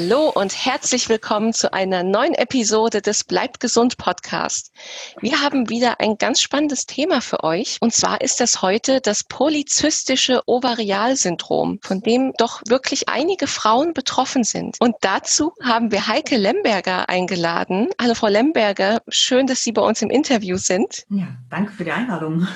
Hallo und herzlich willkommen zu einer neuen Episode des Bleibt gesund Podcast. Wir haben wieder ein ganz spannendes Thema für euch und zwar ist das heute das polyzystische Ovarialsyndrom, von dem doch wirklich einige Frauen betroffen sind. Und dazu haben wir Heike Lemberger eingeladen. Hallo Frau Lemberger, schön, dass Sie bei uns im Interview sind. Ja, danke für die Einladung.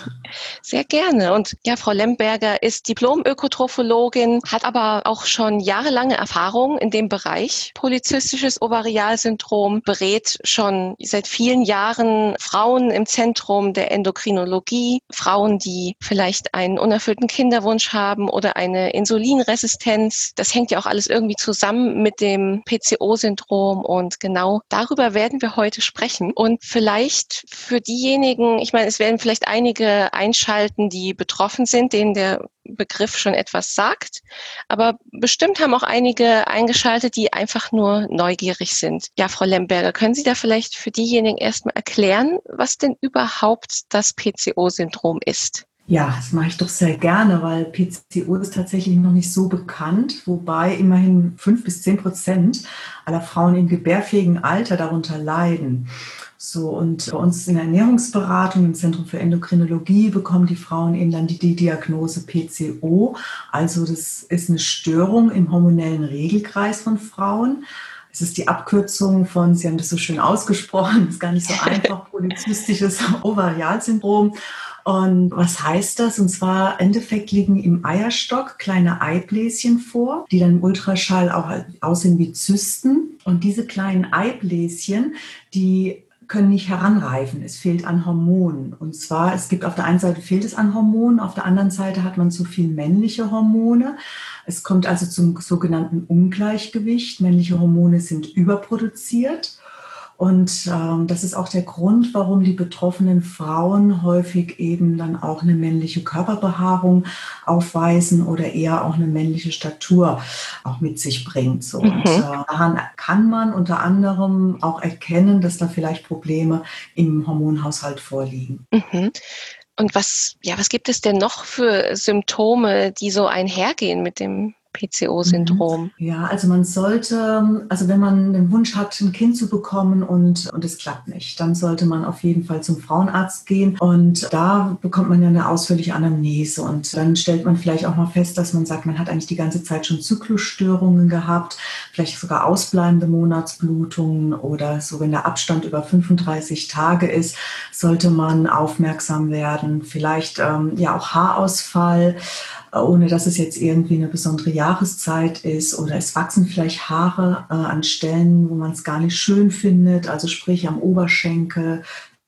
Sehr gerne. Und ja, Frau Lemberger ist Diplom-Ökotrophologin, hat aber auch schon jahrelange Erfahrung in dem Bereich Bereich. Polizistisches Ovarialsyndrom berät schon seit vielen Jahren Frauen im Zentrum der Endokrinologie, Frauen, die vielleicht einen unerfüllten Kinderwunsch haben oder eine Insulinresistenz. Das hängt ja auch alles irgendwie zusammen mit dem PCO-Syndrom und genau darüber werden wir heute sprechen. Und vielleicht für diejenigen, ich meine, es werden vielleicht einige einschalten, die betroffen sind, denen der Begriff schon etwas sagt. Aber bestimmt haben auch einige eingeschaltet, die einfach nur neugierig sind. Ja, Frau Lemberger, können Sie da vielleicht für diejenigen erstmal erklären, was denn überhaupt das PCO-Syndrom ist? Ja, das mache ich doch sehr gerne, weil PCO ist tatsächlich noch nicht so bekannt, wobei immerhin fünf bis zehn Prozent aller Frauen im gebärfähigen Alter darunter leiden. So, und bei uns in der Ernährungsberatung im Zentrum für Endokrinologie bekommen die Frauen eben dann die, die Diagnose PCO. Also das ist eine Störung im hormonellen Regelkreis von Frauen. Es ist die Abkürzung von, Sie haben das so schön ausgesprochen, ist gar nicht so einfach, polyzystisches Ovarialsyndrom. Und was heißt das? Und zwar im Endeffekt liegen im Eierstock kleine Eibläschen vor, die dann im Ultraschall auch aussehen wie Zysten. Und diese kleinen Eibläschen, die können nicht heranreifen. Es fehlt an Hormonen. Und zwar, es gibt auf der einen Seite fehlt es an Hormonen, auf der anderen Seite hat man zu viel männliche Hormone. Es kommt also zum sogenannten Ungleichgewicht. Männliche Hormone sind überproduziert. Und ähm, das ist auch der Grund, warum die betroffenen Frauen häufig eben dann auch eine männliche Körperbehaarung aufweisen oder eher auch eine männliche Statur auch mit sich bringt. So. Mhm. Und äh, daran kann man unter anderem auch erkennen, dass da vielleicht Probleme im Hormonhaushalt vorliegen. Mhm. Und was, ja, was gibt es denn noch für Symptome, die so einhergehen mit dem PCO-Syndrom? Ja, also man sollte, also wenn man den Wunsch hat, ein Kind zu bekommen und, und es klappt nicht, dann sollte man auf jeden Fall zum Frauenarzt gehen und da bekommt man ja eine ausführliche Anamnese und dann stellt man vielleicht auch mal fest, dass man sagt, man hat eigentlich die ganze Zeit schon Zyklusstörungen gehabt, vielleicht sogar ausbleibende Monatsblutungen oder so, wenn der Abstand über 35 Tage ist, sollte man aufmerksam werden, vielleicht ähm, ja auch Haarausfall ohne dass es jetzt irgendwie eine besondere Jahreszeit ist oder es wachsen vielleicht Haare äh, an Stellen, wo man es gar nicht schön findet, also sprich am Oberschenkel,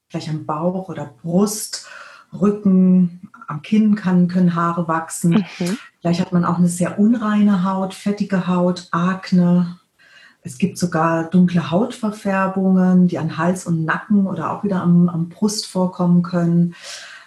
vielleicht am Bauch oder Brust, Rücken, am Kinn kann, können Haare wachsen. Mhm. Vielleicht hat man auch eine sehr unreine Haut, fettige Haut, Akne. Es gibt sogar dunkle Hautverfärbungen, die an Hals und Nacken oder auch wieder am, am Brust vorkommen können.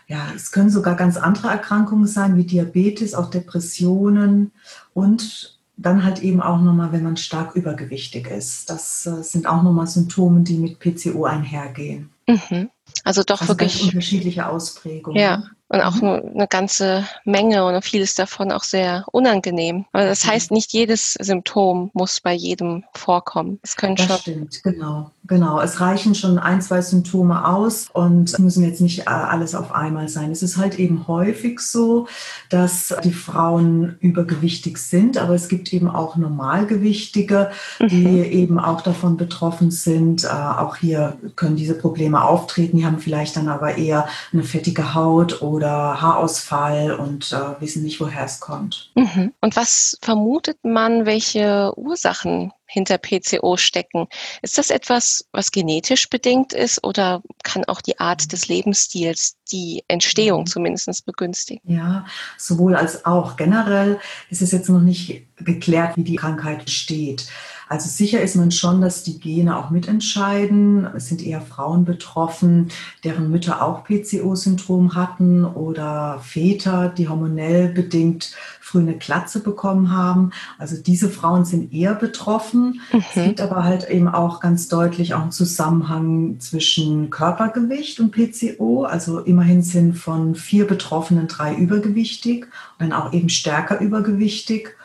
Ja, es können sogar ganz andere Erkrankungen sein, wie Diabetes, auch Depressionen und dann halt eben auch nochmal, wenn man stark übergewichtig ist. Das äh, sind auch nochmal Symptome, die mit PCO einhergehen. Mhm. Also doch also wirklich unterschiedliche Ausprägungen. Ja, und auch mhm. eine ganze Menge und vieles davon auch sehr unangenehm. Aber das mhm. heißt, nicht jedes Symptom muss bei jedem vorkommen. Es können das schon stimmt, genau, genau. Es reichen schon ein, zwei Symptome aus und müssen jetzt nicht äh, alles auf einmal sein. Es ist halt eben häufig so, dass die Frauen übergewichtig sind, aber es gibt eben auch Normalgewichtige, die mhm. eben auch davon betroffen sind. Äh, auch hier können diese Probleme auftreten. Die haben vielleicht dann aber eher eine fettige Haut oder oder Haarausfall und äh, wissen nicht, woher es kommt. Mhm. Und was vermutet man, welche Ursachen hinter PCO stecken? Ist das etwas, was genetisch bedingt ist oder kann auch die Art des Lebensstils die Entstehung mhm. zumindest begünstigen? Ja, sowohl als auch. Generell ist es jetzt noch nicht geklärt, wie die Krankheit entsteht. Also sicher ist man schon, dass die Gene auch mitentscheiden. Es sind eher Frauen betroffen, deren Mütter auch PCO-Syndrom hatten oder Väter, die hormonell bedingt früh eine Klatze bekommen haben. Also diese Frauen sind eher betroffen. Mhm. Es gibt aber halt eben auch ganz deutlich auch einen Zusammenhang zwischen Körpergewicht und PCO. Also immerhin sind von vier Betroffenen drei übergewichtig und dann auch eben stärker übergewichtig.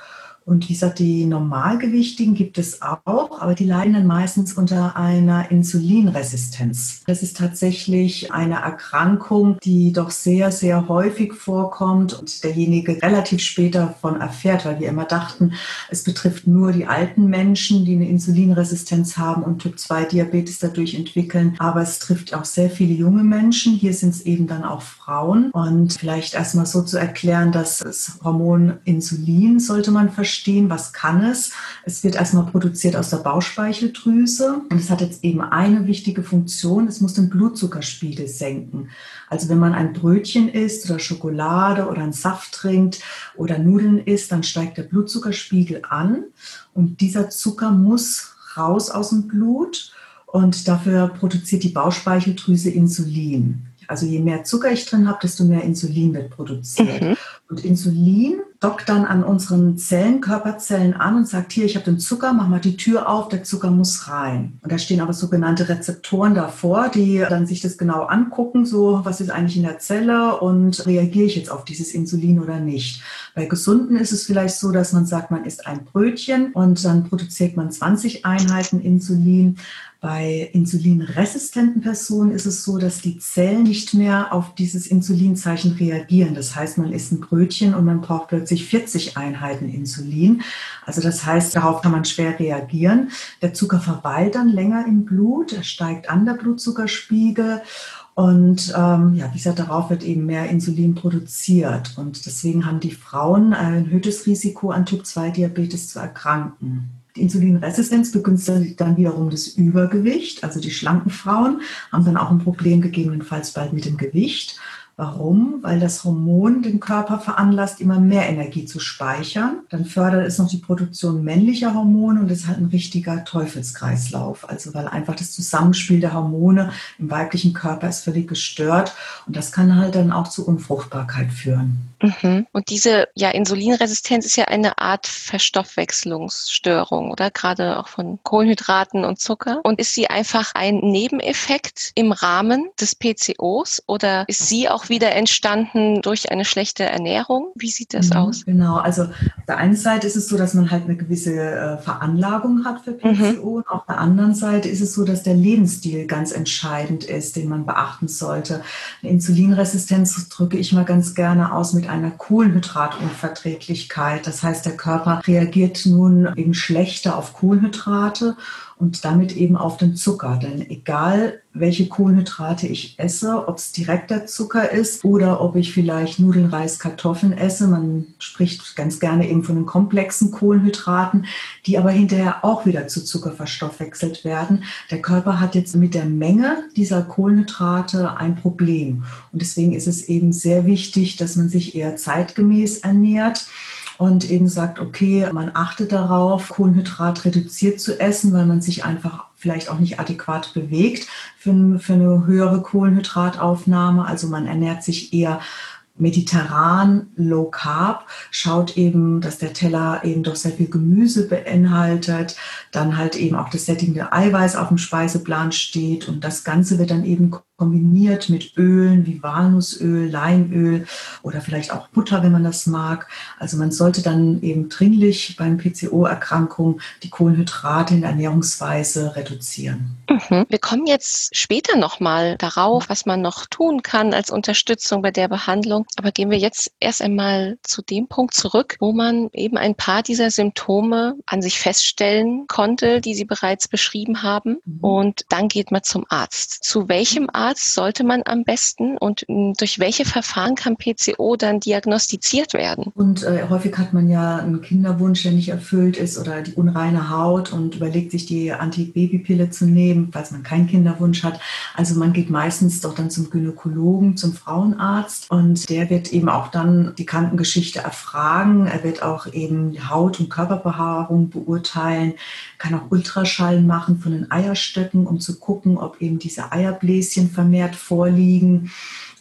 Und wie gesagt, die Normalgewichtigen gibt es auch, aber die leiden dann meistens unter einer Insulinresistenz. Das ist tatsächlich eine Erkrankung, die doch sehr, sehr häufig vorkommt und derjenige relativ später davon erfährt, weil wir immer dachten, es betrifft nur die alten Menschen, die eine Insulinresistenz haben und Typ-2-Diabetes dadurch entwickeln. Aber es trifft auch sehr viele junge Menschen. Hier sind es eben dann auch Frauen. Und vielleicht erstmal so zu erklären, dass das Hormon Insulin sollte man verstehen verstehen, was kann es. Es wird erstmal produziert aus der Bauchspeicheldrüse und es hat jetzt eben eine wichtige Funktion, es muss den Blutzuckerspiegel senken. Also wenn man ein Brötchen isst oder Schokolade oder einen Saft trinkt oder Nudeln isst, dann steigt der Blutzuckerspiegel an und dieser Zucker muss raus aus dem Blut und dafür produziert die Bauchspeicheldrüse Insulin. Also je mehr Zucker ich drin habe, desto mehr Insulin wird produziert. Mhm. Und Insulin dockt dann an unseren Zellen, Körperzellen an und sagt, hier, ich habe den Zucker, mach mal die Tür auf, der Zucker muss rein. Und da stehen aber sogenannte Rezeptoren davor, die dann sich das genau angucken, so was ist eigentlich in der Zelle und reagiere ich jetzt auf dieses Insulin oder nicht. Bei Gesunden ist es vielleicht so, dass man sagt, man isst ein Brötchen und dann produziert man 20 Einheiten Insulin. Bei insulinresistenten Personen ist es so, dass die Zellen nicht mehr auf dieses Insulinzeichen reagieren. Das heißt, man isst ein Brötchen und man braucht plötzlich 40 Einheiten Insulin. Also das heißt, darauf kann man schwer reagieren. Der Zucker verweilt dann länger im Blut, er steigt an der Blutzuckerspiegel. Und ähm, ja, wie gesagt, darauf wird eben mehr Insulin produziert. Und deswegen haben die Frauen ein erhöhtes Risiko, an Typ-2-Diabetes zu erkranken. Die Insulinresistenz begünstigt dann wiederum das Übergewicht. Also die schlanken Frauen haben dann auch ein Problem gegebenenfalls bald mit dem Gewicht. Warum? Weil das Hormon den Körper veranlasst, immer mehr Energie zu speichern. Dann fördert es noch die Produktion männlicher Hormone und ist halt ein richtiger Teufelskreislauf. Also weil einfach das Zusammenspiel der Hormone im weiblichen Körper ist völlig gestört und das kann halt dann auch zu Unfruchtbarkeit führen. Mhm. Und diese ja, Insulinresistenz ist ja eine Art Verstoffwechslungsstörung, oder? Gerade auch von Kohlenhydraten und Zucker. Und ist sie einfach ein Nebeneffekt im Rahmen des PCOs oder ist sie auch wieder entstanden durch eine schlechte Ernährung? Wie sieht das mhm, aus? Genau, also auf der einen Seite ist es so, dass man halt eine gewisse äh, Veranlagung hat für PCO. Mhm. Und auf der anderen Seite ist es so, dass der Lebensstil ganz entscheidend ist, den man beachten sollte. Eine Insulinresistenz drücke ich mal ganz gerne aus mit einer Kohlenhydratunverträglichkeit. Das heißt, der Körper reagiert nun eben schlechter auf Kohlenhydrate und damit eben auf den Zucker. Denn egal, welche Kohlenhydrate ich esse, ob es direkter Zucker ist oder ob ich vielleicht Nudeln, Reis, Kartoffeln esse, man spricht ganz gerne eben von den komplexen Kohlenhydraten, die aber hinterher auch wieder zu Zucker verstoffwechselt werden. Der Körper hat jetzt mit der Menge dieser Kohlenhydrate ein Problem. Und deswegen ist es eben sehr wichtig, dass man sich eher zeitgemäß ernährt und eben sagt, okay, man achtet darauf, Kohlenhydrat reduziert zu essen, weil man sich einfach vielleicht auch nicht adäquat bewegt für, für eine höhere Kohlenhydrataufnahme. Also man ernährt sich eher mediterran, low carb, schaut eben, dass der Teller eben doch sehr viel Gemüse beinhaltet, dann halt eben auch das sättigende Eiweiß auf dem Speiseplan steht und das Ganze wird dann eben kombiniert mit Ölen wie Walnussöl, Leinöl oder vielleicht auch Butter, wenn man das mag. Also man sollte dann eben dringlich beim PCO-Erkrankung die Kohlenhydrate in der Ernährungsweise reduzieren. Mhm. Wir kommen jetzt später nochmal darauf, was man noch tun kann als Unterstützung bei der Behandlung. Aber gehen wir jetzt erst einmal zu dem Punkt zurück, wo man eben ein paar dieser Symptome an sich feststellen konnte, die Sie bereits beschrieben haben. Mhm. Und dann geht man zum Arzt. Zu welchem Arzt Arzt sollte man am besten und hm, durch welche Verfahren kann PCO dann diagnostiziert werden? Und äh, häufig hat man ja einen Kinderwunsch, der nicht erfüllt ist oder die unreine Haut und überlegt sich die Antibabypille zu nehmen, falls man keinen Kinderwunsch hat. Also man geht meistens doch dann zum Gynäkologen, zum Frauenarzt und der wird eben auch dann die Krankengeschichte erfragen. Er wird auch eben Haut- und Körperbehaarung beurteilen, kann auch Ultraschall machen von den Eierstöcken, um zu gucken, ob eben diese Eierbläschen vermehrt vorliegen.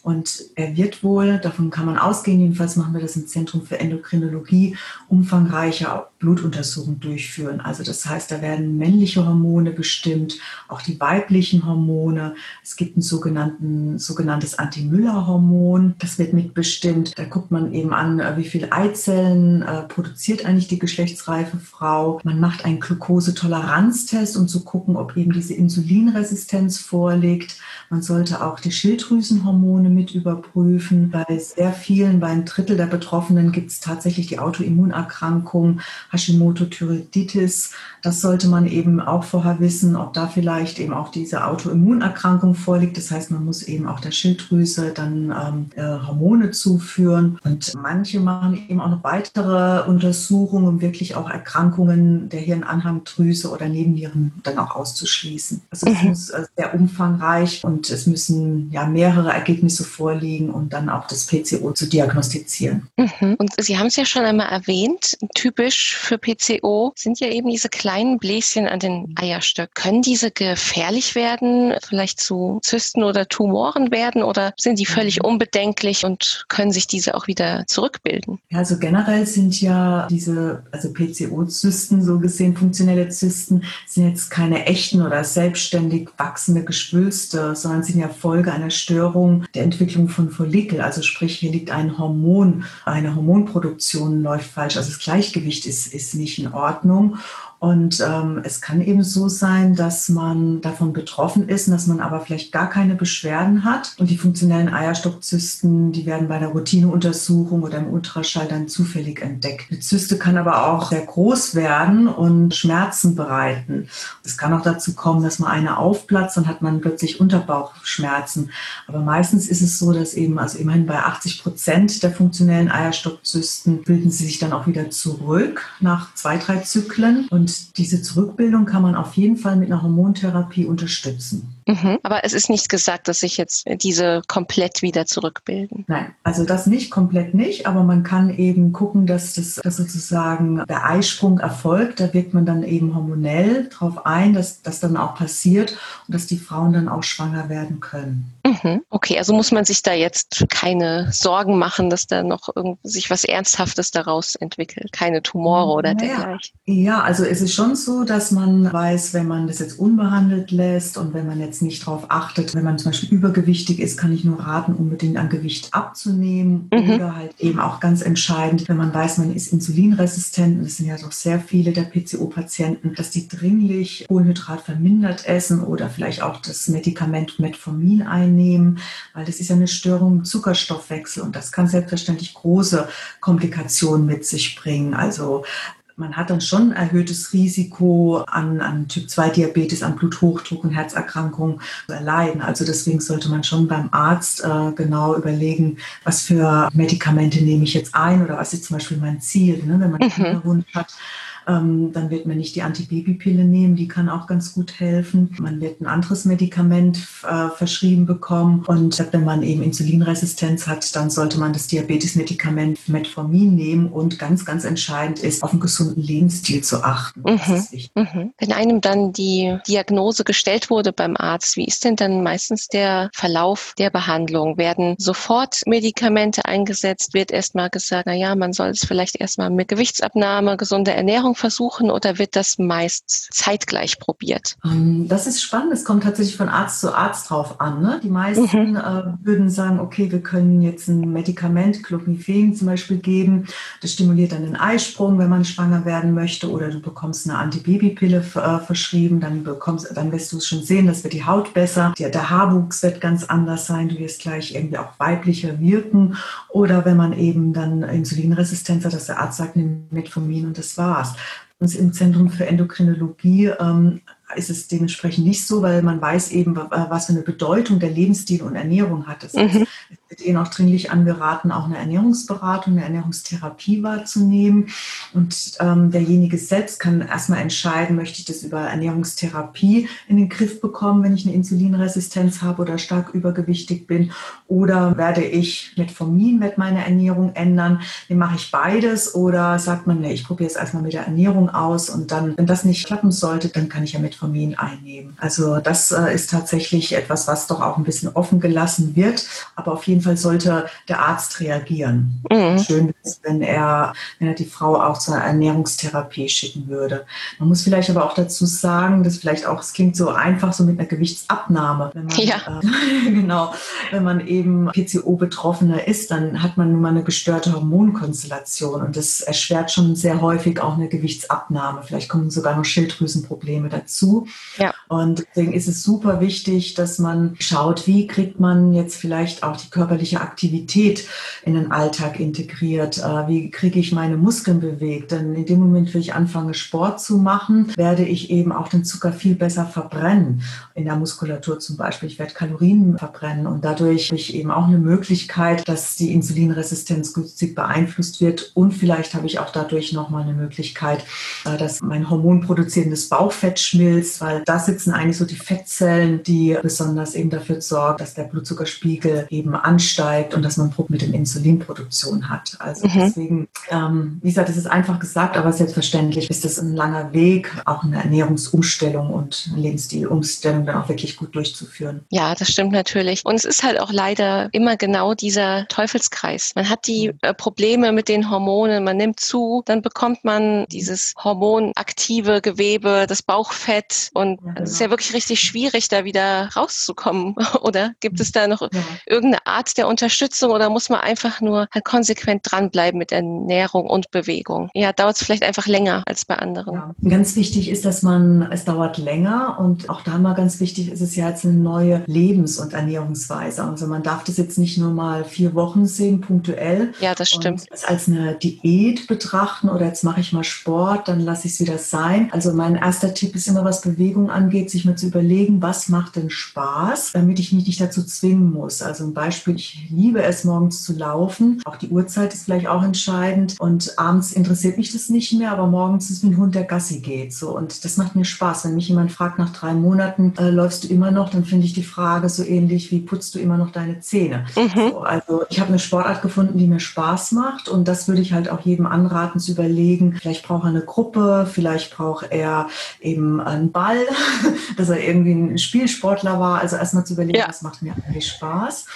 Und er wird wohl, davon kann man ausgehen, jedenfalls machen wir das im Zentrum für Endokrinologie, umfangreiche Blutuntersuchung durchführen. Also das heißt, da werden männliche Hormone bestimmt, auch die weiblichen Hormone. Es gibt ein sogenanntes Anti-Müller-Hormon, das wird mitbestimmt. Da guckt man eben an, äh, wie viele Eizellen äh, produziert eigentlich die geschlechtsreife Frau. Man macht einen Glukosetoleranztest, um zu gucken, ob eben diese Insulinresistenz vorliegt. Man sollte auch die Schilddrüsenhormone mit überprüfen. Bei sehr vielen, bei einem Drittel der Betroffenen gibt es tatsächlich die Autoimmunerkrankung Hashimoto-Thyreoiditis. Das sollte man eben auch vorher wissen, ob da vielleicht eben auch diese Autoimmunerkrankung vorliegt. Das heißt, man muss eben auch der Schilddrüse dann ähm, äh, Hormone zuführen. Und manche machen eben auch noch weitere Untersuchungen, um wirklich auch Erkrankungen der Hirnanhangdrüse oder Nebennieren dann auch auszuschließen. Also es mhm. muss äh, sehr umfangreich und es müssen ja mehrere Ergebnisse vorliegen, um dann auch das PCO zu diagnostizieren. Mhm. Und Sie haben es ja schon einmal erwähnt, typisch für PCO sind ja eben diese kleinen Bläschen an den Eierstöcken. Können diese gefährlich werden, vielleicht zu Zysten oder Tumoren werden oder sind die völlig mhm. unbedenklich und können sich diese auch wieder zurückbilden? Ja, also generell sind ja diese, also PCO-Zysten, so gesehen funktionelle Zysten, sind jetzt keine echten oder selbstständig wachsende Geschwülste, sondern sind ja Folge einer Störung der Entwicklung von Follikel. Also sprich, hier liegt ein Hormon, eine Hormonproduktion läuft falsch. Also das Gleichgewicht ist, ist nicht in Ordnung. Und ähm, es kann eben so sein, dass man davon betroffen ist dass man aber vielleicht gar keine Beschwerden hat. Und die funktionellen Eierstockzysten, die werden bei der Routineuntersuchung oder im Ultraschall dann zufällig entdeckt. Die Zyste kann aber auch sehr groß werden und Schmerzen bereiten. Es kann auch dazu kommen, dass man eine aufplatzt und hat man plötzlich Unterbauchschmerzen. Aber meistens ist es so, dass eben, also immerhin bei 80 Prozent der funktionellen Eierstockzysten bilden sie sich dann auch wieder zurück nach zwei, drei Zyklen. Und diese Zurückbildung kann man auf jeden Fall mit einer Hormontherapie unterstützen. Mhm. Aber es ist nicht gesagt, dass sich jetzt diese komplett wieder zurückbilden. Nein, also das nicht komplett nicht, aber man kann eben gucken, dass das dass sozusagen der Eisprung erfolgt. Da wirkt man dann eben hormonell darauf ein, dass das dann auch passiert und dass die Frauen dann auch schwanger werden können. Mhm. Okay, also muss man sich da jetzt keine Sorgen machen, dass da noch sich was Ernsthaftes daraus entwickelt, keine Tumore oder naja. dergleichen. Ja, also es ist schon so, dass man weiß, wenn man das jetzt unbehandelt lässt und wenn man jetzt nicht darauf achtet, wenn man zum Beispiel übergewichtig ist, kann ich nur raten, unbedingt an Gewicht abzunehmen mhm. oder halt eben auch ganz entscheidend, wenn man weiß, man ist insulinresistent, und das sind ja doch sehr viele der PCO-Patienten, dass die dringlich Kohlenhydrat vermindert essen oder vielleicht auch das Medikament Metformin einnehmen, weil das ist ja eine Störung im Zuckerstoffwechsel und das kann selbstverständlich große Komplikationen mit sich bringen. Also man hat dann schon ein erhöhtes Risiko an, an Typ-2-Diabetes, an Bluthochdruck und Herzerkrankungen zu erleiden. Also deswegen sollte man schon beim Arzt äh, genau überlegen, was für Medikamente nehme ich jetzt ein oder was ist zum Beispiel mein Ziel. Ne? Wenn man einen mhm. Hat, ähm, dann wird man nicht die Antibabypille nehmen, die kann auch ganz gut helfen. Man wird ein anderes Medikament äh, verschrieben bekommen. Und wenn man eben Insulinresistenz hat, dann sollte man das Diabetesmedikament Metformin nehmen. Und ganz, ganz entscheidend ist, auf einen gesunden Lebensstil zu achten. Mhm. Mhm. Wenn einem dann die Diagnose gestellt wurde beim Arzt, wie ist denn dann meistens der Verlauf der Behandlung? Werden sofort Medikamente eingesetzt? Wird erstmal gesagt, na ja, man soll es vielleicht erstmal mit Gewichtsabnahme, gesunder Ernährung Ernährung versuchen oder wird das meist zeitgleich probiert? Ähm, das ist spannend. Es kommt tatsächlich von Arzt zu Arzt drauf an. Ne? Die meisten mhm. äh, würden sagen, okay, wir können jetzt ein Medikament, Clomiphen zum Beispiel geben. Das stimuliert dann den Eisprung, wenn man schwanger werden möchte. Oder du bekommst eine Antibabypille äh, verschrieben. Dann, bekommst, dann wirst du es schon sehen, das wird die Haut besser. Der, der Haarwuchs wird ganz anders sein. Du wirst gleich irgendwie auch weiblicher wirken. Oder wenn man eben dann Insulinresistenz hat, dass der Arzt sagt, nimm Metformin und das war's. Uns im Zentrum für Endokrinologie ähm, ist es dementsprechend nicht so, weil man weiß eben, was für eine Bedeutung der Lebensstil und Ernährung hat. Das heißt, mhm. es wird Ihnen auch dringlich angeraten, auch eine Ernährungsberatung, eine Ernährungstherapie wahrzunehmen. Und ähm, derjenige selbst kann erstmal entscheiden, möchte ich das über Ernährungstherapie in den Griff bekommen, wenn ich eine Insulinresistenz habe oder stark übergewichtig bin, oder werde ich mit Formin mit meiner Ernährung ändern? Wie mache ich beides? Oder sagt man, nee, ich probiere es erstmal mit der Ernährung aus und dann, wenn das nicht klappen sollte, dann kann ich ja mit Metformin einnehmen. Also das äh, ist tatsächlich etwas, was doch auch ein bisschen offen gelassen wird. Aber auf jeden Fall Fall sollte der Arzt reagieren. Mhm. Schön ist, wenn er, wenn er die Frau auch zu einer Ernährungstherapie schicken würde. Man muss vielleicht aber auch dazu sagen, dass vielleicht auch, es klingt so einfach, so mit einer Gewichtsabnahme. Wenn man, ja. Äh, genau, wenn man eben PCO-Betroffener ist, dann hat man nun mal eine gestörte Hormonkonstellation und das erschwert schon sehr häufig auch eine Gewichtsabnahme. Vielleicht kommen sogar noch Schilddrüsenprobleme dazu. Ja. Und deswegen ist es super wichtig, dass man schaut, wie kriegt man jetzt vielleicht auch die körperliche Aktivität in den Alltag integriert? Äh, wie kriege ich meine Muskeln bewegt? Denn in dem Moment, wo ich anfange, Sport zu machen, werde ich eben auch den Zucker viel besser verbrennen. In der Muskulatur zum Beispiel. Ich werde Kalorien verbrennen und dadurch habe ich eben auch eine Möglichkeit, dass die Insulinresistenz günstig beeinflusst wird. Und vielleicht habe ich auch dadurch nochmal eine Möglichkeit, äh, dass mein hormonproduzierendes Bauchfett schmilzt, weil da sitzen eigentlich so die Fettzellen, die besonders eben dafür sorgen, dass der Blutzuckerspiegel eben ansteigt und dass man Druck mit der Insulinproduktion hat. Also mhm. deswegen, ähm, wie gesagt, es ist einfach gesagt, aber selbstverständlich ist das ein langer Weg, auch eine Ernährungsumstellung und eine Lebensstilumstellung dann auch wirklich gut durchzuführen. Ja, das stimmt natürlich. Und es ist halt auch leider immer genau dieser Teufelskreis. Man hat die äh, Probleme mit den Hormonen, man nimmt zu, dann bekommt man dieses hormonaktive Gewebe, das Bauchfett und ja, genau. es ist ja wirklich richtig schwierig, da wieder rauszukommen. Oder gibt es da noch ja. irgendeine Art der Unterstützung oder muss man einfach nur halt konsequent dranbleiben mit Ernährung und Bewegung? Ja, dauert es vielleicht einfach länger als bei anderen. Ja. Ganz wichtig ist, dass man, es dauert länger und auch da mal ganz wichtig ist es ja jetzt eine neue Lebens- und Ernährungsweise. Also man darf das jetzt nicht nur mal vier Wochen sehen, punktuell. Ja, das stimmt. Es als eine Diät betrachten oder jetzt mache ich mal Sport, dann lasse ich es wieder sein. Also mein erster Tipp ist immer, was Bewegung angeht, sich mal zu überlegen, was macht denn Spaß, damit ich mich nicht dazu zwingen muss. Also ein Beispiel, ich liebe es morgens zu laufen. Auch die Uhrzeit ist vielleicht auch entscheidend und abends interessiert mich das nicht mehr, aber morgens ist wie ein Hund, der Gassi geht. So und das macht mir Spaß. Wenn mich jemand fragt nach drei Monaten, äh, läufst du immer noch, dann finde ich die Frage so ähnlich wie putzt du immer noch deine Zähne. Mhm. So, also ich habe eine Sportart gefunden, die mir Spaß macht und das würde ich halt auch jedem anraten zu überlegen. Vielleicht braucht er eine Gruppe, vielleicht braucht er eben einen Ball, dass er irgendwie ein Spielsportler war. Also erstmal zu überlegen, ja. was macht mir eigentlich Spaß.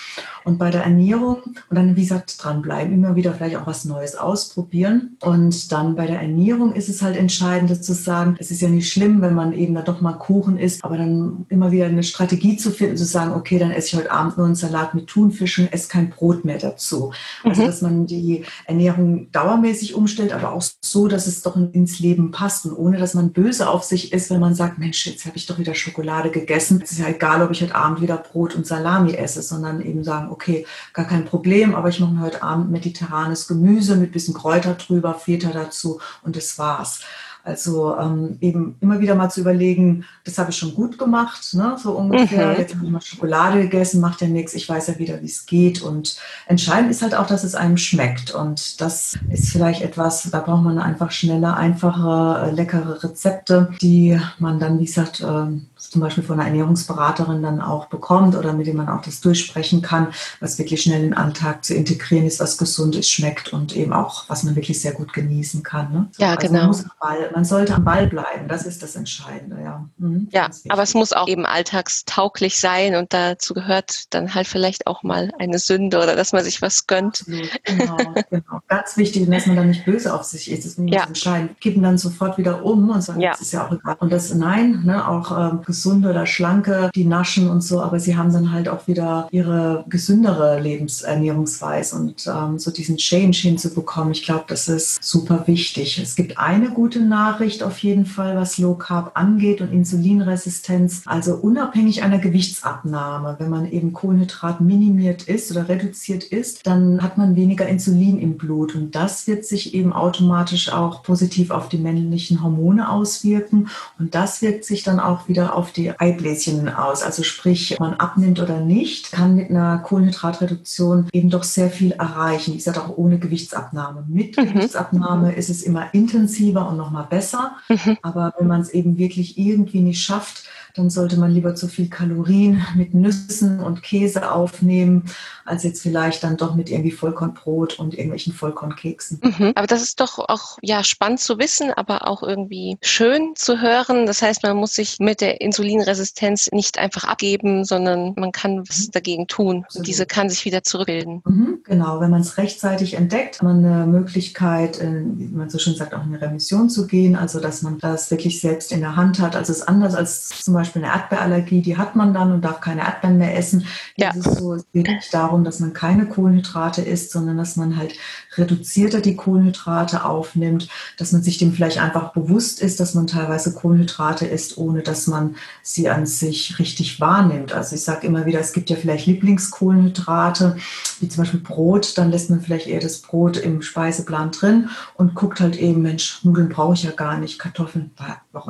Und bei der Ernährung und dann, wie gesagt, dranbleiben, immer wieder vielleicht auch was Neues ausprobieren. Und dann bei der Ernährung ist es halt entscheidend zu sagen, es ist ja nicht schlimm, wenn man eben da doch mal Kuchen isst, aber dann immer wieder eine Strategie zu finden, zu sagen, okay, dann esse ich heute Abend nur einen Salat mit Thunfischen, esse kein Brot mehr dazu. Also, mhm. dass man die Ernährung dauermäßig umstellt, aber auch so, dass es doch ins Leben passt und ohne, dass man böse auf sich ist, wenn man sagt, Mensch, jetzt habe ich doch wieder Schokolade gegessen. Es ist ja egal, ob ich heute Abend wieder Brot und Salami esse, sondern eben sagen, okay, gar kein Problem, aber ich mache mir heute Abend mediterranes Gemüse mit bisschen Kräuter drüber, Feta dazu und das war's. Also ähm, eben immer wieder mal zu überlegen, das habe ich schon gut gemacht, ne? so ungefähr. Mhm. Jetzt habe ich mal Schokolade gegessen, macht ja nichts. Ich weiß ja wieder, wie es geht. Und entscheidend ist halt auch, dass es einem schmeckt. Und das ist vielleicht etwas, da braucht man einfach schnelle, einfache, leckere Rezepte, die man dann, wie gesagt, äh, zum Beispiel von einer Ernährungsberaterin dann auch bekommt oder mit dem man auch das durchsprechen kann, was wirklich schnell in den Alltag zu integrieren ist, was gesund ist, schmeckt und eben auch, was man wirklich sehr gut genießen kann. Ne? So, ja, also genau. Man, Ball, man, sollte am Ball bleiben, das ist das Entscheidende, ja. Mhm, ja, aber es muss auch eben alltagstauglich sein und dazu gehört dann halt vielleicht auch mal eine Sünde oder dass man sich was gönnt. Absolut, genau, genau. Ganz wichtig, dass man dann nicht böse auf sich ist, das ist ja. entscheidend. Kippen dann sofort wieder um und sagen, ja. das ist ja auch egal. Und das, nein, ne, auch ähm, gesunde oder schlanke, die naschen und so, aber sie haben dann halt auch wieder ihre gesündere Lebensernährungsweise und ähm, so diesen Change hinzubekommen. Ich glaube, das ist super wichtig. Es gibt eine gute Nachricht auf jeden Fall, was Low Carb angeht und Insulinresistenz. Also unabhängig einer Gewichtsabnahme, wenn man eben Kohlenhydrat minimiert ist oder reduziert ist, dann hat man weniger Insulin im Blut und das wird sich eben automatisch auch positiv auf die männlichen Hormone auswirken und das wirkt sich dann auch wieder auf die Eibläschen aus. Also sprich, ob man abnimmt oder nicht, kann mit einer Kohlenhydratreduktion eben doch sehr viel erreichen. Wie gesagt, auch ohne Gewichtsabnahme. Mit mhm. Gewichtsabnahme ist es immer intensiver und nochmal besser. Mhm. Aber wenn man es eben wirklich irgendwie nicht schafft, dann sollte man lieber zu viel Kalorien mit Nüssen und Käse aufnehmen, als jetzt vielleicht dann doch mit irgendwie Vollkornbrot und irgendwelchen Vollkornkeksen. Mhm. Aber das ist doch auch ja spannend zu wissen, aber auch irgendwie schön zu hören. Das heißt, man muss sich mit der Insulinresistenz nicht einfach abgeben, sondern man kann was mhm. dagegen tun. Und diese kann sich wieder zurückbilden. Mhm, genau, wenn man es rechtzeitig entdeckt, hat man eine Möglichkeit, wie man so schön sagt, auch in eine Remission zu gehen. Also dass man das wirklich selbst in der Hand hat. Also es ist anders als zum Beispiel eine Erdbeerallergie, die hat man dann und darf keine Erdbeeren mehr essen. Ja. Es, so, es geht nicht darum, dass man keine Kohlenhydrate isst, sondern dass man halt reduzierter die Kohlenhydrate aufnimmt, dass man sich dem vielleicht einfach bewusst ist, dass man teilweise Kohlenhydrate isst, ohne dass man sie an sich richtig wahrnimmt. Also ich sage immer wieder, es gibt ja vielleicht Lieblingskohlenhydrate, wie zum Beispiel Brot, dann lässt man vielleicht eher das Brot im Speiseplan drin und guckt halt eben, Mensch, Nudeln brauche ich ja gar nicht, Kartoffeln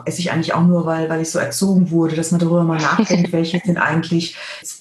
esse ich eigentlich auch nur, weil, weil ich so erzogen wurde, dass man darüber mal nachdenkt, welche sind eigentlich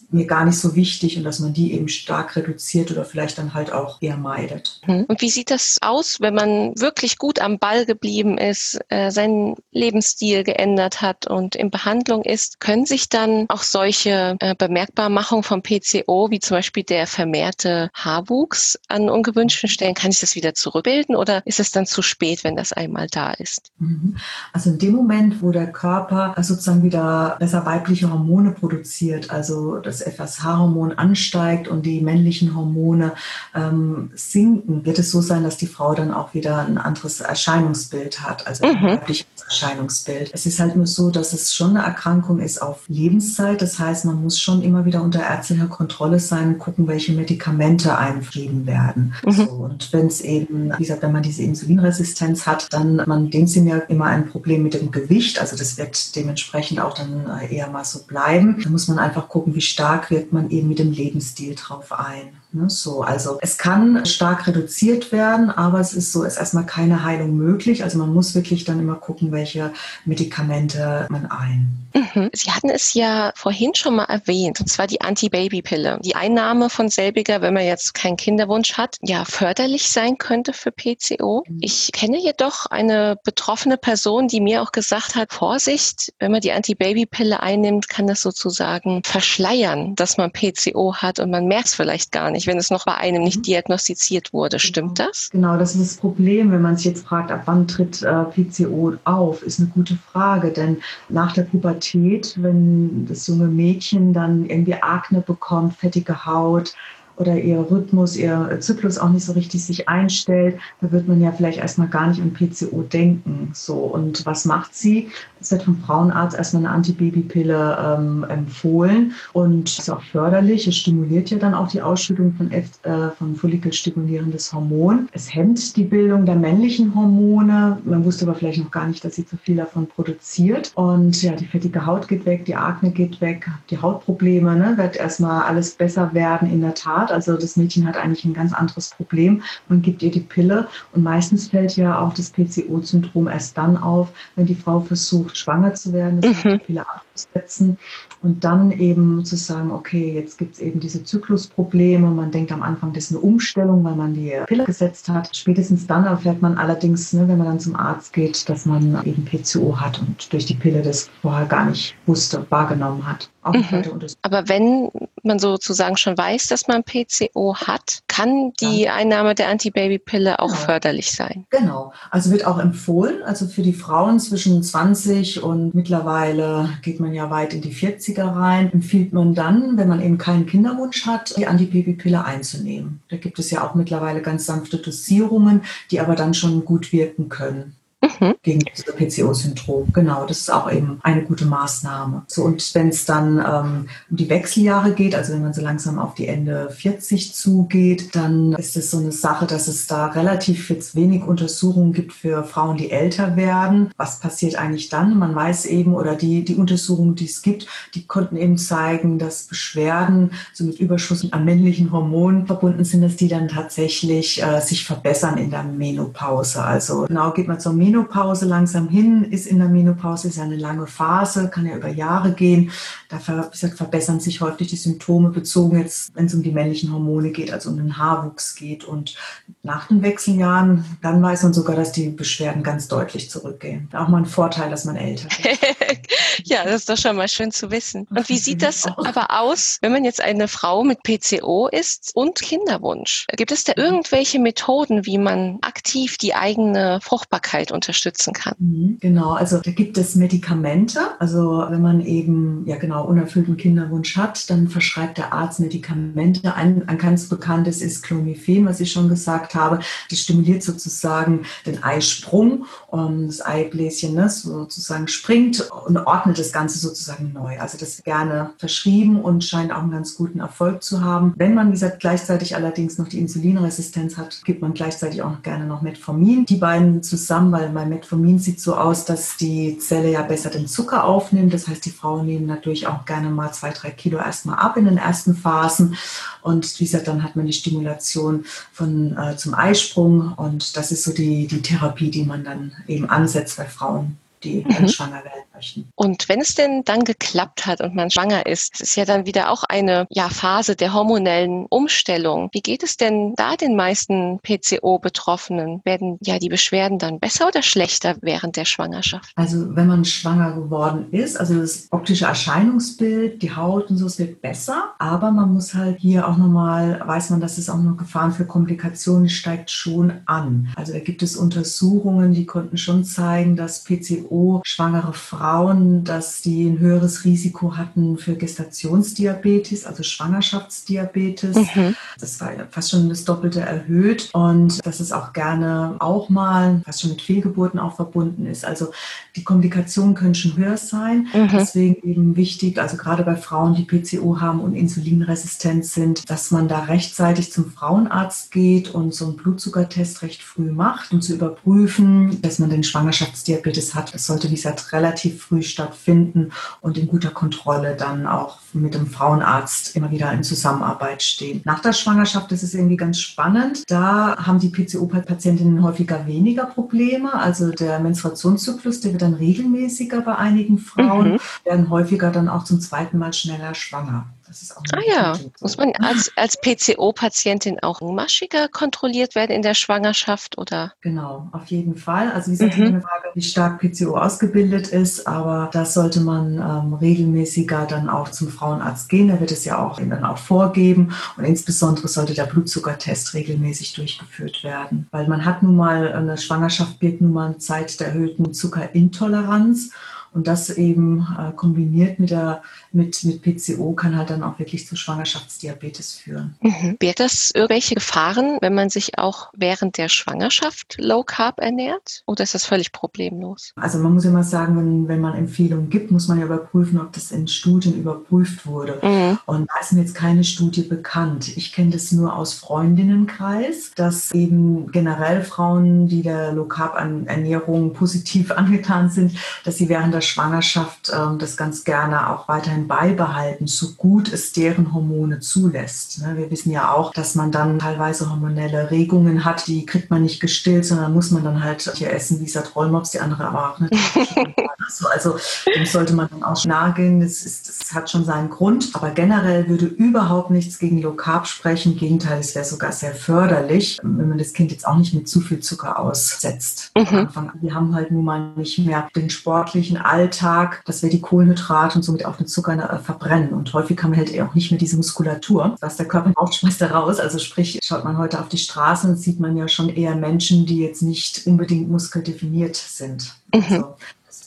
mir gar nicht so wichtig und dass man die eben stark reduziert oder vielleicht dann halt auch eher meidet. Mhm. Und wie sieht das aus, wenn man wirklich gut am Ball geblieben ist, äh, seinen Lebensstil geändert hat und in Behandlung ist? Können sich dann auch solche äh, Bemerkbarmachungen vom PCO, wie zum Beispiel der vermehrte Haarwuchs an ungewünschten Stellen, kann ich das wieder zurückbilden oder ist es dann zu spät, wenn das einmal da ist? Mhm. Also in dem Moment, wo der Körper sozusagen wieder besser weibliche Hormone produziert, also das FSH-Hormon ansteigt und die männlichen Hormone ähm, sinken, wird es so sein, dass die Frau dann auch wieder ein anderes Erscheinungsbild hat, also mhm. weibliches Erscheinungsbild. Es ist halt nur so, dass es schon eine Erkrankung ist auf Lebenszeit. Das heißt, man muss schon immer wieder unter ärztlicher Kontrolle sein und gucken, welche Medikamente einfrieden werden. Mhm. So, und wenn es eben, wie gesagt, wenn man diese Insulinresistenz hat, dann man dem sind ja immer ein Problem mit dem Gewicht. Also das wird dementsprechend auch dann eher mal so bleiben. Da muss man einfach gucken, wie stark wirkt man eben mit dem Lebensstil drauf ein. Ne, so, also es kann stark reduziert werden, aber es ist so, es ist erstmal keine Heilung möglich. Also man muss wirklich dann immer gucken, welche Medikamente man ein. Mhm. Sie hatten es ja vorhin schon mal erwähnt, und zwar die Anti-Baby-Pille. Die Einnahme von selbiger, wenn man jetzt keinen Kinderwunsch hat, ja förderlich sein könnte für PCO. Mhm. Ich kenne jedoch eine betroffene Person, die mir auch gesagt hat, Vorsicht, wenn man die Anti-Baby-Pille einnimmt, kann das sozusagen verschleiern, dass man PCO hat und man merkt es vielleicht gar nicht wenn es noch bei einem nicht mhm. diagnostiziert wurde. Stimmt genau. das? Genau, das ist das Problem, wenn man sich jetzt fragt, ab wann tritt äh, PCO auf, ist eine gute Frage. Denn nach der Pubertät, wenn das junge Mädchen dann irgendwie Akne bekommt, fettige Haut, oder ihr Rhythmus, ihr Zyklus auch nicht so richtig sich einstellt, da wird man ja vielleicht erstmal gar nicht an PCO denken. So, und was macht sie? Es wird vom Frauenarzt erstmal eine Antibabypille ähm, empfohlen und ist auch förderlich. Es stimuliert ja dann auch die Ausschüttung von, F, äh, von follikelstimulierendes Hormon. Es hemmt die Bildung der männlichen Hormone. Man wusste aber vielleicht noch gar nicht, dass sie zu viel davon produziert. Und ja, die fettige Haut geht weg, die Akne geht weg, die Hautprobleme, ne, wird erstmal alles besser werden in der Tat. Art. Also das Mädchen hat eigentlich ein ganz anderes Problem. Man gibt ihr die Pille und meistens fällt ja auch das PCO-Syndrom erst dann auf, wenn die Frau versucht, schwanger zu werden, das mhm. die Pille abzusetzen und dann eben zu sagen, okay, jetzt gibt es eben diese Zyklusprobleme. Man denkt am Anfang, das ist eine Umstellung, weil man die Pille gesetzt hat. Spätestens dann erfährt man allerdings, ne, wenn man dann zum Arzt geht, dass man eben PCO hat und durch die Pille das vorher gar nicht wusste, wahrgenommen hat. Mhm. Aber wenn man sozusagen schon weiß, dass man PCO hat, kann die ja. Einnahme der Antibabypille auch genau. förderlich sein. Genau. Also wird auch empfohlen, also für die Frauen zwischen 20 und mittlerweile geht man ja weit in die 40er rein, empfiehlt man dann, wenn man eben keinen Kinderwunsch hat, die Antibabypille einzunehmen. Da gibt es ja auch mittlerweile ganz sanfte Dosierungen, die aber dann schon gut wirken können. Mhm. Gegen das PCO-Syndrom. Genau, das ist auch eben eine gute Maßnahme. So, und wenn es dann ähm, um die Wechseljahre geht, also wenn man so langsam auf die Ende 40 zugeht, dann ist es so eine Sache, dass es da relativ jetzt wenig Untersuchungen gibt für Frauen, die älter werden. Was passiert eigentlich dann? Man weiß eben, oder die, die Untersuchungen, die es gibt, die konnten eben zeigen, dass Beschwerden so mit Überschuss an männlichen Hormonen verbunden sind, dass die dann tatsächlich äh, sich verbessern in der Menopause. Also genau geht man zur Menopause Menopause langsam hin, ist in der Menopause, ist ja eine lange Phase, kann ja über Jahre gehen. Da gesagt, verbessern sich häufig die Symptome bezogen jetzt, wenn es um die männlichen Hormone geht, also um den Haarwuchs geht. Und nach den Wechseljahren, dann weiß man sogar, dass die Beschwerden ganz deutlich zurückgehen. Auch mal ein Vorteil, dass man älter ist. ja, das ist doch schon mal schön zu wissen. Und wie sieht das aber aus, wenn man jetzt eine Frau mit PCO ist und Kinderwunsch? Gibt es da mhm. irgendwelche Methoden, wie man aktiv die eigene Fruchtbarkeit unterstützen kann? Mhm, genau, also da gibt es Medikamente. Also wenn man eben, ja genau, unerfüllten Kinderwunsch hat, dann verschreibt der Arzt Medikamente. Ein, ein ganz bekanntes ist Clomiphen, was ich schon gesagt habe. Die stimuliert sozusagen den Eisprung. Und das Eibläschen ne, sozusagen springt und ordnet das Ganze sozusagen neu. Also das gerne verschrieben und scheint auch einen ganz guten Erfolg zu haben. Wenn man, wie gesagt, gleichzeitig allerdings noch die Insulinresistenz hat, gibt man gleichzeitig auch gerne noch Metformin. Die beiden zusammen, weil bei Metformin sieht so aus, dass die Zelle ja besser den Zucker aufnimmt. Das heißt, die Frauen nehmen natürlich auch gerne mal zwei, drei Kilo erstmal ab in den ersten Phasen. Und wie gesagt, dann hat man die Stimulation von, äh, zum Eisprung. Und das ist so die, die Therapie, die man dann eben ansetzt bei Frauen die mhm. schwanger werden möchten. Und wenn es denn dann geklappt hat und man schwanger ist, ist ja dann wieder auch eine ja, Phase der hormonellen Umstellung. Wie geht es denn da den meisten PCO-Betroffenen? Werden ja die Beschwerden dann besser oder schlechter während der Schwangerschaft? Also wenn man schwanger geworden ist, also das optische Erscheinungsbild, die Haut und so, es wird besser, aber man muss halt hier auch nochmal, weiß man, dass es auch noch Gefahren für Komplikationen steigt schon an. Also da gibt es Untersuchungen, die konnten schon zeigen, dass PCO schwangere Frauen, dass die ein höheres Risiko hatten für Gestationsdiabetes, also Schwangerschaftsdiabetes. Mhm. Das war fast schon das Doppelte erhöht und dass es auch gerne auch mal fast schon mit Fehlgeburten auch verbunden ist. Also die Komplikationen können schon höher sein. Mhm. Deswegen eben wichtig, also gerade bei Frauen, die PCO haben und insulinresistent sind, dass man da rechtzeitig zum Frauenarzt geht und so einen Blutzuckertest recht früh macht, um zu überprüfen, dass man den Schwangerschaftsdiabetes hat. Das sollte, wie gesagt, relativ früh stattfinden und in guter Kontrolle dann auch mit dem Frauenarzt immer wieder in Zusammenarbeit stehen. Nach der Schwangerschaft ist es irgendwie ganz spannend. Da haben die PCO-Patientinnen häufiger weniger Probleme. Also der Menstruationszyklus, der wird dann regelmäßiger bei einigen Frauen, mhm. werden häufiger dann auch zum zweiten Mal schneller schwanger. Das ist auch ah ja, muss man als, als PCO-Patientin auch maschiger kontrolliert werden in der Schwangerschaft oder? Genau, auf jeden Fall. Also wie gesagt, mhm. eine Frage, wie stark PCO ausgebildet ist, aber das sollte man ähm, regelmäßiger dann auch zum Frauenarzt gehen. Da wird es ja auch dann auch vorgeben und insbesondere sollte der Blutzuckertest regelmäßig durchgeführt werden, weil man hat nun mal eine Schwangerschaft birgt nun mal eine Zeit der erhöhten Zuckerintoleranz und das eben äh, kombiniert mit, der, mit, mit PCO kann halt dann auch wirklich zu Schwangerschaftsdiabetes führen. Mhm. Wird das irgendwelche Gefahren, wenn man sich auch während der Schwangerschaft Low Carb ernährt? Oder ist das völlig problemlos? Also man muss immer sagen, wenn, wenn man Empfehlungen gibt, muss man ja überprüfen, ob das in Studien überprüft wurde. Mhm. Und da ist mir jetzt keine Studie bekannt. Ich kenne das nur aus Freundinnenkreis, dass eben generell Frauen, die der Low Carb Ernährung positiv angetan sind, dass sie während der Schwangerschaft ähm, das ganz gerne auch weiterhin beibehalten, so gut es deren Hormone zulässt. Ne? Wir wissen ja auch, dass man dann teilweise hormonelle Regungen hat, die kriegt man nicht gestillt, sondern muss man dann halt hier essen, wie sagt Rollmops, die andere aber auch nicht. so, also dem sollte man dann auch nageln. Das, ist, das hat schon seinen Grund. Aber generell würde überhaupt nichts gegen Low Carb sprechen. Im Gegenteil, es wäre sogar sehr förderlich, wenn man das Kind jetzt auch nicht mit zu viel Zucker aussetzt. Mhm. Wir haben halt nun mal nicht mehr den sportlichen Alltag, dass wir die Kohlenhydrate und somit auch den Zucker äh, verbrennen. Und häufig haben wir halt auch nicht mehr diese Muskulatur, was der Körper braucht, schmeißt er raus. Also sprich, schaut man heute auf die Straße und sieht man ja schon eher Menschen, die jetzt nicht unbedingt muskeldefiniert sind. Mhm. Also,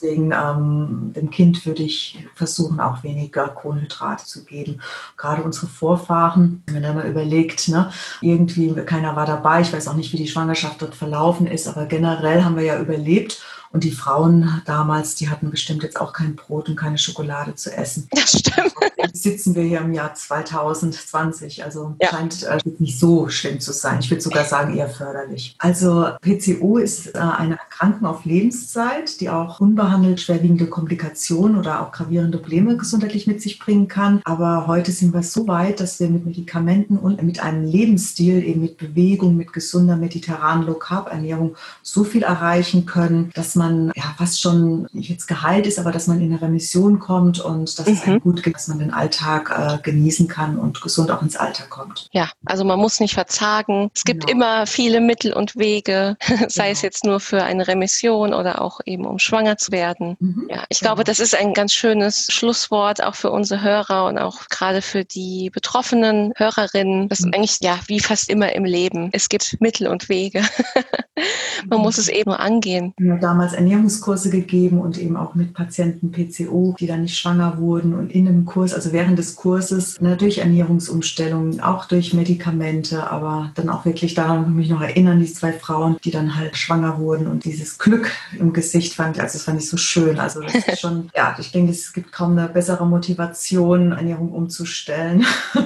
Deswegen ähm, dem Kind würde ich versuchen, auch weniger Kohlenhydrate zu geben. Gerade unsere Vorfahren, wenn man mal überlegt, ne, irgendwie keiner war dabei. Ich weiß auch nicht, wie die Schwangerschaft dort verlaufen ist, aber generell haben wir ja überlebt und die Frauen damals, die hatten bestimmt jetzt auch kein Brot und keine Schokolade zu essen. Das stimmt. Jetzt sitzen wir hier im Jahr 2020. Also ja. scheint äh, nicht so schlimm zu sein. Ich würde sogar sagen, eher förderlich. Also PCO ist äh, eine Erkrankung auf Lebenszeit, die auch unbehandelt schwerwiegende Komplikationen oder auch gravierende Probleme gesundheitlich mit sich bringen kann. Aber heute sind wir so weit, dass wir mit Medikamenten und mit einem Lebensstil, eben mit Bewegung, mit gesunder mediterranen Low-Carb-Ernährung so viel erreichen können, dass man ja fast schon nicht jetzt geheilt ist, aber dass man in eine Remission kommt und dass mhm. es einem mhm. gut geht, dass man den Alltag äh, genießen kann und gesund auch ins Alter kommt. Ja, also man muss nicht verzagen. Es gibt genau. immer viele Mittel und Wege, sei genau. es jetzt nur für eine Remission oder auch eben um schwanger zu werden. Mhm. Ja, ich genau. glaube, das ist ein ganz schönes Schlusswort auch für unsere Hörer und auch gerade für die betroffenen Hörerinnen. Das ist mhm. eigentlich ja wie fast immer im Leben. Es gibt Mittel und Wege. Man muss es eben angehen. Wir haben damals Ernährungskurse gegeben und eben auch mit Patienten PCO, die dann nicht schwanger wurden und in dem Kurs, also während des Kurses, ne, durch Ernährungsumstellungen, auch durch Medikamente, aber dann auch wirklich daran kann ich mich noch erinnern, die zwei Frauen, die dann halt schwanger wurden und dieses Glück im Gesicht fand ich, also das fand ich so schön. Also das ist schon, ja, ich denke, es gibt kaum eine bessere Motivation, Ernährung umzustellen.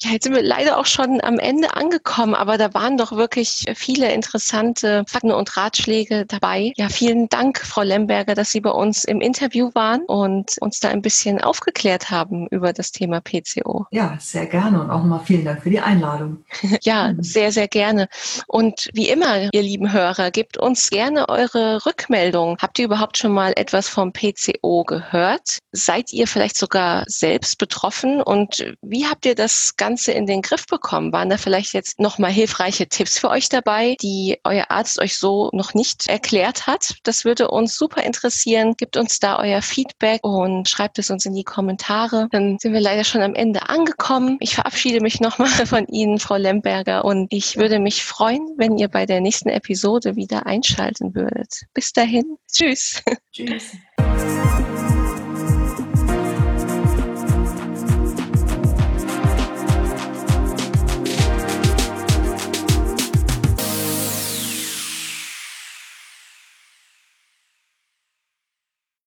Ja, jetzt sind wir leider auch schon am Ende angekommen, aber da waren doch wirklich viele interessante Fakten und Ratschläge dabei. Ja, vielen Dank, Frau Lemberger, dass Sie bei uns im Interview waren und uns da ein bisschen aufgeklärt haben über das Thema PCO. Ja, sehr gerne und auch mal vielen Dank für die Einladung. ja, sehr, sehr gerne. Und wie immer, ihr lieben Hörer, gebt uns gerne eure Rückmeldung. Habt ihr überhaupt schon mal etwas vom PCO gehört? Seid ihr vielleicht sogar selbst betroffen und wie habt ihr das Ganze in den Griff bekommen? Waren da vielleicht jetzt nochmal hilfreiche Tipps für euch dabei, die euer Arzt euch so noch nicht erklärt hat? Das würde uns super interessieren. Gebt uns da euer Feedback und schreibt es uns in die Kommentare. Dann sind wir leider schon am Ende angekommen. Ich verabschiede mich nochmal von Ihnen, Frau Lemberger, und ich würde mich freuen, wenn ihr bei der nächsten Episode wieder einschalten würdet. Bis dahin. Tschüss. Tschüss.